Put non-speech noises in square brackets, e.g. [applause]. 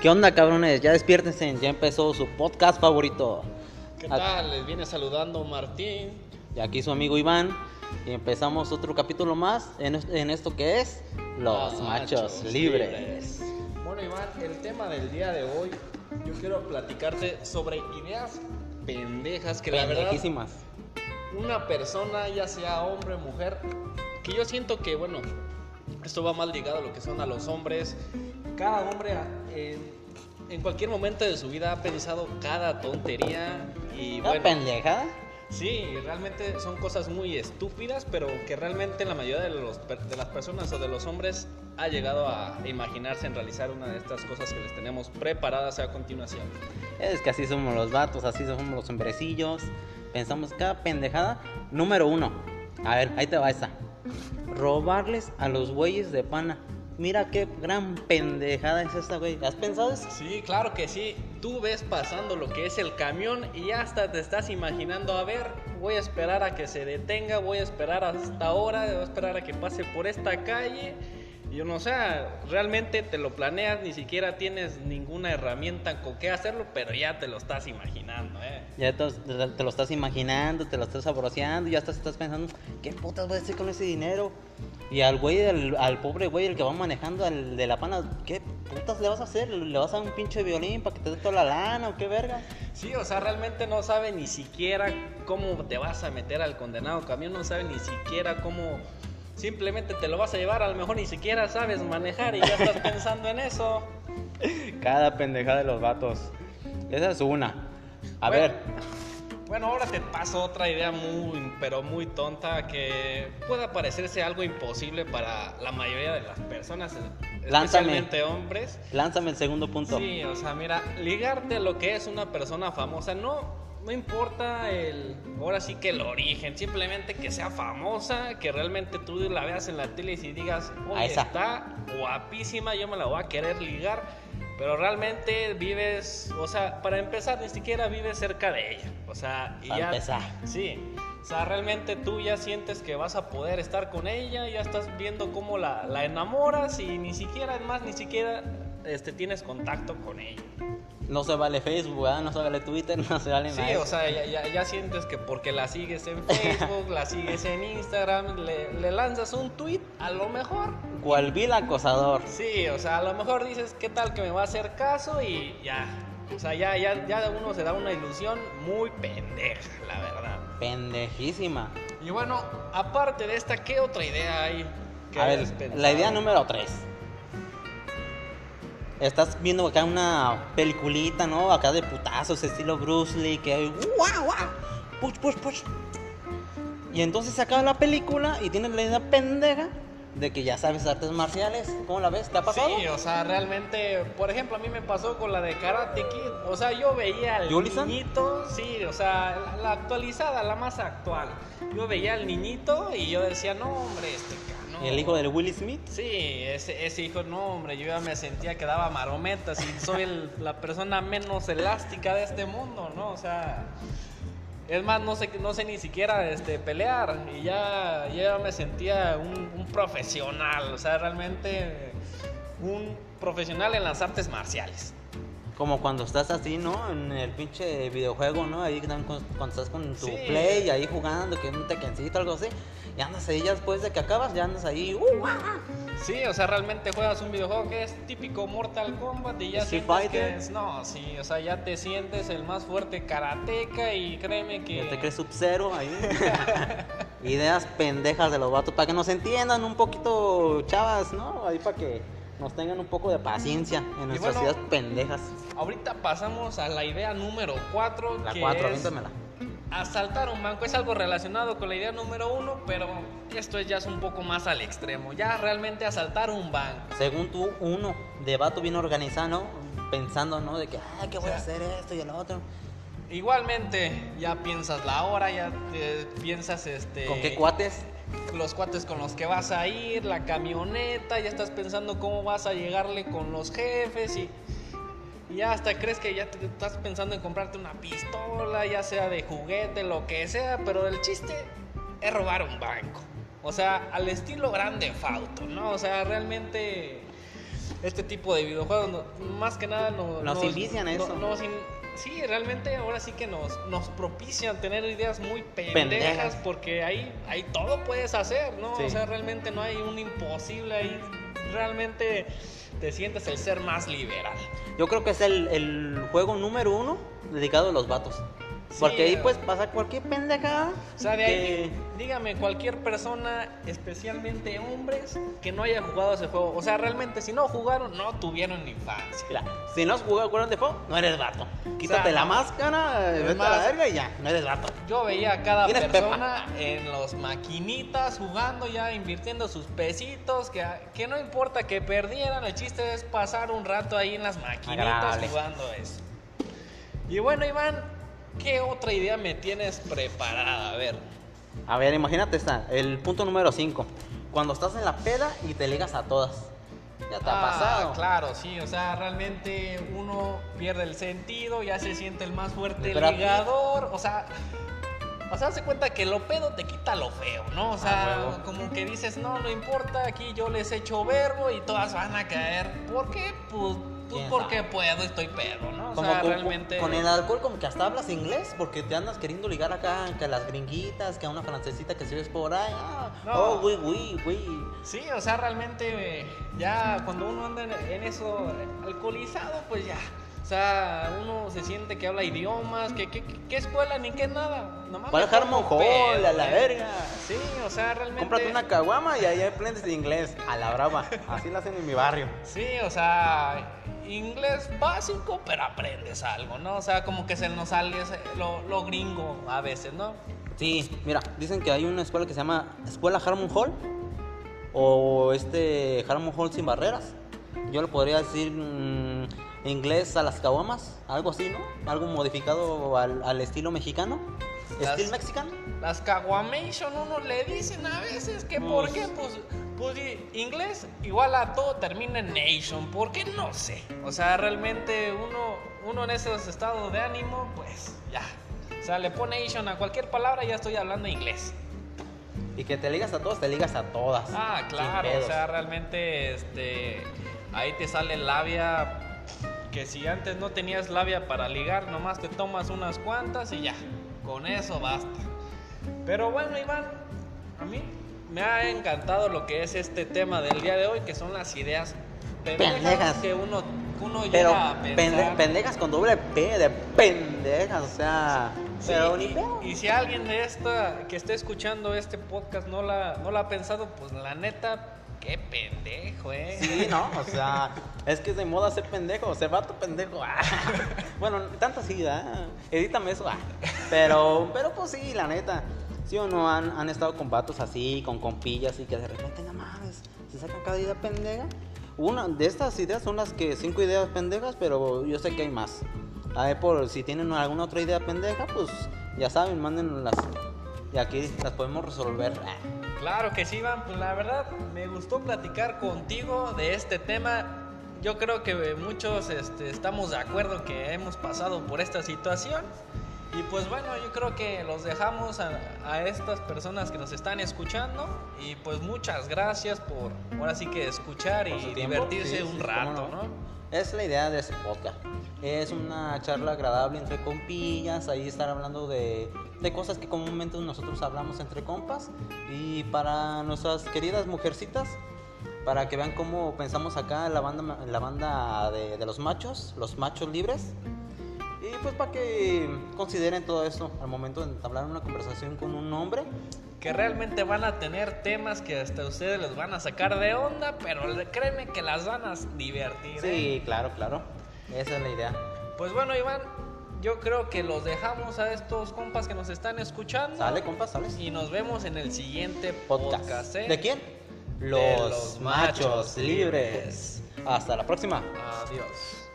¿Qué onda, cabrones? Ya despiértense, ya empezó su podcast favorito. ¿Qué tal? Les viene saludando Martín. Y aquí su amigo Iván. Y empezamos otro capítulo más en, est- en esto que es Los Ah, Machos, Libres. Bueno, Iván, el tema del día de hoy, yo quiero platicarte sobre ideas pendejas que la verdad una persona, ya sea hombre o mujer, que yo siento que, bueno, esto va más ligado a lo que son a los hombres. Cada hombre ah, en, en cualquier momento de su vida ha pensado cada tontería y ¿Una bueno, pendejada? sí, realmente son cosas muy estúpidas, pero que realmente la mayoría de, los, de las personas o de los hombres ha llegado a imaginarse en realizar una de estas cosas que les tenemos preparadas a continuación. Es que así somos los vatos, así somos los hombrecillos. Pensamos cada pendejada. Número uno. A ver, ahí te va esa. Robarles a los güeyes de pana. Mira qué gran pendejada es esta, güey. ¿Has pensado eso? Sí, claro que sí. Tú ves pasando lo que es el camión y hasta te estás imaginando, a ver, voy a esperar a que se detenga, voy a esperar hasta ahora, voy a esperar a que pase por esta calle. Y yo no sé, realmente te lo planeas, ni siquiera tienes ninguna herramienta con qué hacerlo, pero ya te lo estás imaginando, ¿eh? Ya te, lo estás imaginando, te lo estás sabroseando, ya estás, estás pensando, ¿qué putas voy a hacer con ese dinero? Y al güey, al, al pobre güey, el que va manejando, al de la pana, ¿qué putas le vas a hacer? ¿Le vas a dar un pinche violín para que te dé toda la lana o qué verga? Sí, o sea, realmente no sabe ni siquiera cómo te vas a meter al condenado camión, no sabe ni siquiera cómo simplemente te lo vas a llevar, a lo mejor ni siquiera sabes manejar y ya estás [laughs] pensando en eso. Cada pendejada de los vatos. Esa es una. A Bueno, ver, Bueno, ahora te paso otra idea muy, pero muy tonta que puede parecerse algo imposible para la mayoría de las personas, Lánzame. especialmente hombres. lánzame el segundo punto. Sí, o sea, mira, ligarte a lo que es una persona famosa, no, no importa el, ahora sí que el origen, simplemente que sea famosa, que realmente tú la veas en la tele y si digas, oye, está guapísima, yo me la voy a querer ligar, pero realmente vives, o sea, para empezar, ni siquiera vives cerca de ella, o sea, y Para ya, empezar. sí. O sea, realmente tú ya sientes que vas a poder estar con ella, ya estás viendo cómo la, la enamoras y ni siquiera, es más, ni siquiera este, tienes contacto con ella. No se vale Facebook, no se vale Twitter, [laughs] no se vale Sí, nada. o sea, ya, ya- ya sientes que porque la sigues en Facebook, la sigues en Instagram, le, le lanzas un tweet, a lo mejor. Cual vil acosador. Sí, o sea, a lo mejor dices, ¿qué tal que me va a hacer caso? Y ya. O sea, ya, ya, ya uno se da una ilusión muy pendeja, la verdad. Pendejísima. Y bueno, aparte de esta, ¿qué otra idea hay? que A ver, la idea número 3. Estás viendo acá una peliculita, ¿no? Acá de putazos, estilo Bruce Lee, que ¡guau, guau! Push, push, push. Y entonces se acaba la película y tienes la idea pendeja de que ya sabes artes marciales. ¿Cómo la ves? ¿Te ha pasado? Sí, o sea, realmente, por ejemplo, a mí me pasó con la de Karate Kid. O sea, yo veía al ¿Yuli-san? niñito, sí, o sea, la, la actualizada, la más actual. Yo veía al niñito y yo decía, no, hombre, este cano. ¿Y el hijo del Will Smith? Sí, ese, hijo, no, hombre, yo ya me sentía que daba marometas y soy [laughs] la persona menos elástica de este mundo, ¿no? O sea, es más, no sé, no sé ni siquiera este, pelear y ya, ya me sentía un, un profesional, o sea, realmente un profesional en las artes marciales. Como cuando estás así, ¿no? En el pinche videojuego, ¿no? Ahí cuando estás con tu Sí. play, ahí jugando, que un tequencito, algo así. Y andas ahí ya después de que acabas, ya andas ahí. ¡uh! Sí, o sea, realmente juegas un videojuego que es típico Mortal Kombat y ya Street sientes que es, no, sí, o sea, ya te sientes el más fuerte karateca y créeme que Ya te crees sub-zero ahí. [laughs] Ideas pendejas de los vatos, para que nos entiendan un poquito, chavas, ¿no? Ahí para que nos tengan un poco de paciencia en nuestras bueno, ideas pendejas. Ahorita pasamos a la idea número 4, La que 4, es aviéntamela. asaltar un banco. Es algo relacionado con la idea número 1, pero esto es ya es un poco más al extremo. Ya realmente asaltar un banco. Según tú, uno, de vato bien organizado, ¿no? Pensando, ¿no? De que, ay, que voy a O sea, hacer esto y el otro. Igualmente, ya piensas la hora, ya te- piensas este ¿Con qué cuates? los cuates con los que vas a ir, la camioneta, ya estás pensando cómo vas a llegarle con los jefes y, y ya hasta crees que ya te estás pensando en comprarte una pistola, ya sea de juguete, lo que sea, pero el chiste es robar un banco. O sea, al estilo grande Fauto, ¿no? O sea, realmente este tipo de videojuegos no- más que nada no- Nos invician a no- eso. nos in- sí, realmente ahora sí que nos, nos propician tener ideas muy pendejas, Pendejas. porque ahí, ahí todo puedes hacer, ¿no? Sí. O sea, realmente no hay un imposible ahí. Realmente te sientes el ser más liberal. Yo creo que es el, el juego número uno dedicado a los vatos. Sí, Porque ahí pues pasa cualquier pendejada. O sea, de ahí, que- dígame, cualquier persona, especialmente hombres, que no haya jugado ese juego. O sea, realmente, si no jugaron, no tuvieron infancia. Mira, si no has jugado Grand Theft Auto, no eres vato. Quítate la máscara, vete a la verga y ya, no eres vato. Yo veía a cada ¿Quién es persona en los maquinitas jugando ya, invirtiendo sus pesitos, que, que no importa que perdieran, el chiste es pasar un rato ahí en las maquinitas Agradable. jugando eso. Y bueno, Iván, ¿qué otra idea me tienes preparada? A ver. A ver, imagínate esta, el punto número 5. Cuando estás en la peda y te ligas a todas. Ya te ha Ah, pasado. Claro, sí, o sea, realmente uno pierde el sentido, ya se siente el más fuerte ligador, o sea, o sea, se cuenta que lo pedo te quita lo feo, ¿no? O sea, Ah, huevo. como que dices, no, no importa, aquí yo les echo verbo y todas van a caer. ¿Por qué? Pues, pues ¿Quién porque sabe? puedo, estoy pedo, ¿no? O Como sea, con, realmente... con el alcohol como que hasta hablas inglés porque te andas queriendo ligar acá que a las gringuitas, que a una francesita que si ves por ahí. Ah, No. Oh, güey, güey, güey. Sí, o sea, realmente eh, ya cuando uno anda en, en eso eh, alcoholizado, pues ya. O sea, uno se siente que habla idiomas, que, que escuela ni que nada. Nomás ¿Cuál me pongo Harmon Hall? pedo, A la verga. Sí, o sea, realmente. Cómprate una caguama y ahí aprendes inglés. A la brava. Así lo hacen en mi barrio. Sí, o sea, inglés básico, pero aprendes algo, ¿no? O sea, como que se nos sale lo, lo gringo a veces, ¿no? Sí, mira, dicen que hay una escuela que se llama Escuela Harmon Hall o este Harmon Hall sin barreras. Yo le podría decir mm, inglés a las caguamas, algo así, ¿no? Algo modificado al, al estilo mexicano, Las- estilo mexicano. Las caguamation uno le dicen a veces que por Pues- qué, pues, pues inglés igual a todo termina en nation, ¿por qué? No sé. O sea, realmente uno, uno en esos estados de ánimo, pues ya. O sea, le pone nation a cualquier palabra y ya estoy hablando inglés. Y que te ligas a todos, te ligas a todas. Ah, claro, o sea, realmente este ahí te sale labia que si antes no tenías labia para ligar, nomás te tomas unas cuantas y ya, con eso basta. Pero bueno, Iván, a mí me ha encantado lo que es este tema del día de hoy, que son las ideas pendejas, Pendejas. que uno, uno Pero llega a pende- pensar. pendejas con doble P de pendejas, o sea. Sí, pero y, y si alguien de esta que esté escuchando este podcast no la, no la ha pensado, pues la neta, qué pendejo, eh. Sí, no, o sea, es que es de moda ser pendejo, ser vato pendejo. ah. [laughs] Bueno, tanto sí, ¿verdad? Edítame eso. ah. Pero, pero pues sí, la neta. Sí o no han, han estado con vatos así, con compillas y que de repente, no mames, se sacan cada idea pendeja. Una de estas ideas son las que cinco ideas pendejas, pero yo sé que hay más. A ver, por si tienen alguna otra idea pendeja, pues ya saben, mándenlas. Y aquí las podemos resolver. Claro que sí, Iván. Pues la verdad, me gustó platicar contigo de este tema. Yo creo que muchos este, estamos de acuerdo que hemos pasado por esta situación. Y pues bueno, yo creo que los dejamos a, a estas personas que nos están escuchando. Y pues muchas gracias por ahora sí que escuchar y por divertirse Sí, un sí, rato, ¿no? Es la idea de este podcast. Es una charla agradable entre compillas, ahí estar hablando de, de cosas que comúnmente nosotros hablamos entre compas. Y para nuestras queridas mujercitas, para que vean cómo pensamos acá la banda, la banda de, de los machos, los machos libres. Y pues para que consideren todo esto al momento de entablar una conversación con un hombre. Que realmente van a tener temas que hasta ustedes les van a sacar de onda, pero créeme que las van a divertir. ¿eh? Sí, claro, claro. Esa es la idea. Pues bueno, Iván, yo creo que los dejamos a estos compas que nos están escuchando. Sale, compas, sales. Y nos vemos en el siguiente podcast. podcast. ¿eh? ¿De quién? De Los, los machos machos libres. Hasta la próxima. Adiós.